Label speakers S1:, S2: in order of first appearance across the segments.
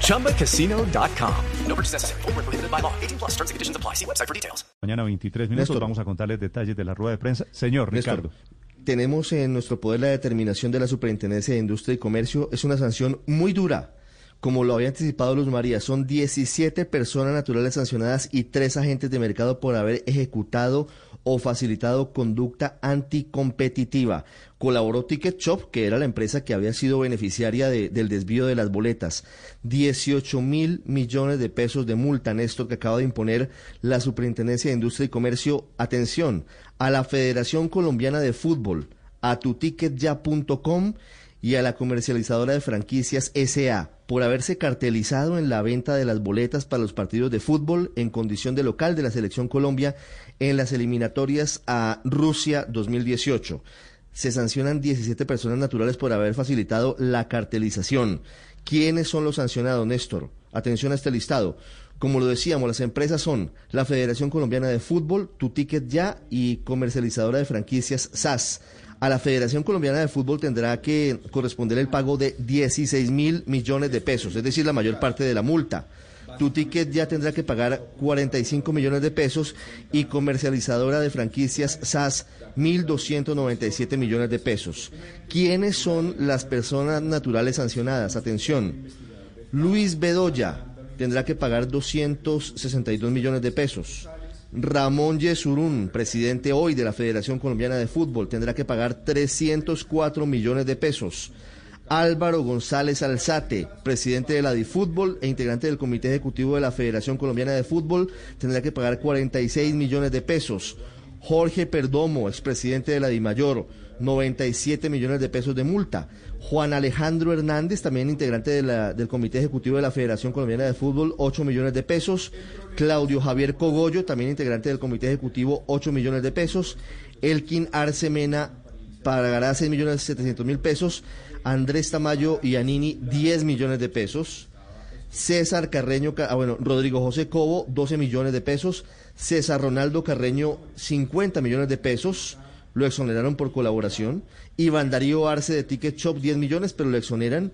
S1: ChumbaCasino.com. No purchase necessary. Full prohibited by law. 18 plus terms and conditions apply. See website for details.
S2: Mañana 23 minutos
S3: Néstor.
S2: vamos a contarles detalles de la rueda de prensa. Señor
S3: Néstor,
S2: Ricardo.
S3: Tenemos en nuestro poder la determinación de la Superintendencia de Industria y Comercio. Es una sanción muy dura. Como lo había anticipado Luz María, son 17 personas naturales sancionadas y tres agentes de mercado por haber ejecutado o facilitado conducta anticompetitiva. Colaboró Ticket Shop, que era la empresa que había sido beneficiaria de- del desvío de las boletas. 18 mil millones de pesos de multa, Néstor, que acaba de imponer la Superintendencia de Industria y Comercio. Atención, a la Federación Colombiana de Fútbol, a tuticketya.com y a la comercializadora de franquicias SA por haberse cartelizado en la venta de las boletas para los partidos de fútbol en condición de local de la Selección Colombia en las eliminatorias a Rusia 2018. Se sancionan 17 personas naturales por haber facilitado la cartelización. ¿Quiénes son los sancionados, Néstor? Atención a este listado. Como lo decíamos, las empresas son la Federación Colombiana de Fútbol, Tu Ticket Ya y comercializadora de franquicias SAS. A la Federación Colombiana de Fútbol tendrá que corresponder el pago de 16 mil millones de pesos, es decir, la mayor parte de la multa. Tu ticket ya tendrá que pagar 45 millones de pesos y comercializadora de franquicias SAS 1.297 millones de pesos. ¿Quiénes son las personas naturales sancionadas? Atención. Luis Bedoya tendrá que pagar 262 millones de pesos. Ramón Yesurún, presidente hoy de la Federación Colombiana de Fútbol, tendrá que pagar 304 millones de pesos. Álvaro González Alzate, presidente de la DiFútbol e integrante del Comité Ejecutivo de la Federación Colombiana de Fútbol, tendrá que pagar 46 millones de pesos. Jorge Perdomo, expresidente de la DIMAYOR, 97 millones de pesos de multa. Juan Alejandro Hernández, también integrante del Comité Ejecutivo de la Federación Colombiana de Fútbol, 8 millones de pesos. Claudio Javier Cogollo, también integrante del Comité Ejecutivo, 8 millones de pesos. Elkin Arce Mena pagará 6 millones 700 mil pesos. Andrés Tamayo y Anini, 10 millones de pesos. César Carreño, Ca- ah, bueno, Rodrigo José Cobo, 12 millones de pesos. César Ronaldo Carreño, 50 millones de pesos. Lo exoneraron por colaboración. Iván Darío Arce de Ticket Shop, 10 millones, pero lo exoneran.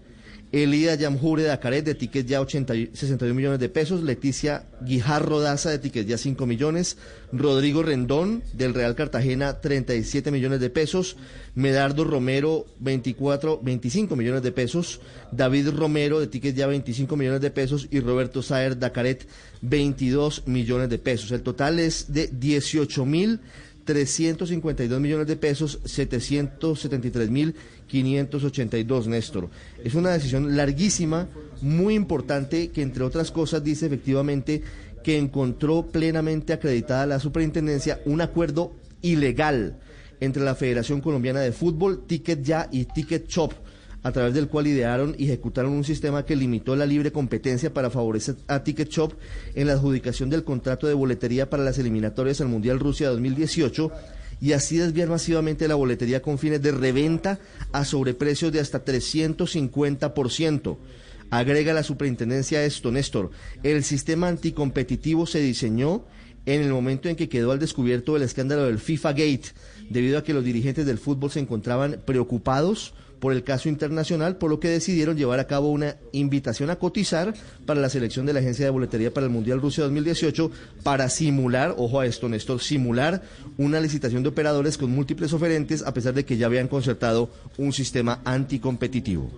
S3: Elida Yamjure de Acaret de Ticket Ya 80, y- 61 millones de pesos, Leticia Guijarro Daza de Ticket Ya 5 millones, Rodrigo Rendón del Real Cartagena 37 millones de pesos, Medardo Romero 24, 25 millones de pesos, David Romero de Ticket Ya 25 millones de pesos. Y Roberto Saer de Acaret 22 millones de pesos. El total es de 18 mil 352 millones de pesos, 773 mil 582, Néstor. Es una decisión larguísima, muy importante, que entre otras cosas dice efectivamente que encontró plenamente acreditada la superintendencia un acuerdo ilegal entre la Federación Colombiana de Fútbol, Ticket Ya y Ticket Shop a través del cual idearon y ejecutaron un sistema que limitó la libre competencia para favorecer a Ticket Shop en la adjudicación del contrato de boletería para las eliminatorias al Mundial Rusia 2018 y así desviar masivamente la boletería con fines de reventa a sobreprecios de hasta 350%. Agrega la superintendencia esto, Néstor. El sistema anticompetitivo se diseñó en el momento en que quedó al descubierto el escándalo del FIFA Gate, debido a que los dirigentes del fútbol se encontraban preocupados por el caso internacional, por lo que decidieron llevar a cabo una invitación a cotizar para la selección de la agencia de boletería para el Mundial Rusia 2018 para simular, ojo a esto Néstor, simular una licitación de operadores con múltiples oferentes a pesar de que ya habían concertado un sistema anticompetitivo.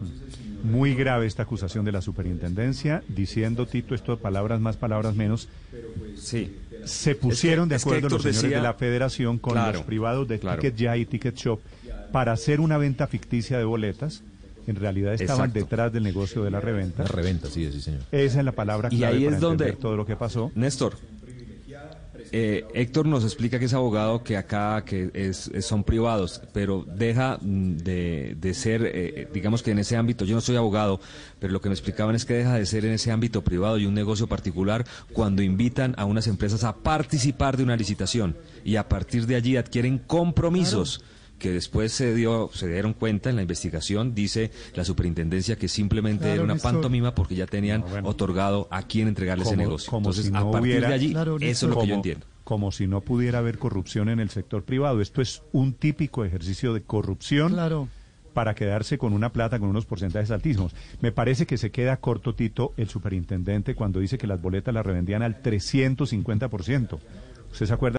S2: Muy grave esta acusación de la superintendencia, diciendo, Tito, esto de palabras más, palabras menos.
S4: Sí.
S2: Se pusieron de
S4: es que
S2: acuerdo los señores
S4: decía-
S2: de la federación con
S4: Claro,
S2: los privados de
S4: claro.
S2: Ticket Ya y Ticket Shop para hacer una venta ficticia de boletas. En realidad estaban
S4: Exacto.
S2: detrás del negocio de la reventa.
S4: La reventa, sí, sí, señor.
S2: Esa es la palabra
S4: Y
S2: clave
S4: ahí
S2: para
S4: es donde-
S2: entender todo lo que pasó.
S4: Néstor, eh, Héctor nos explica que es abogado, que acá que es, son privados, pero deja mm, de, ser, eh, digamos que en ese ámbito, yo no soy abogado, pero lo que me explicaban es que deja de ser en ese ámbito privado y un negocio particular cuando invitan a unas empresas a participar de una licitación y a partir de allí adquieren compromisos que después se dio, se dieron cuenta en la investigación, dice la superintendencia que simplemente era una pantomima porque ya tenían otorgado a quién entregarle ese negocio.
S2: Como Entonces, si no a partir de allí, eso es lo que yo entiendo. Como si no pudiera haber corrupción en el sector privado. Esto es un típico ejercicio de corrupción. para quedarse con una plata con unos porcentajes altísimos. Me parece que se queda corto, Tito, el superintendente, cuando dice que las boletas las revendían al 350%. ¿Usted se acuerda?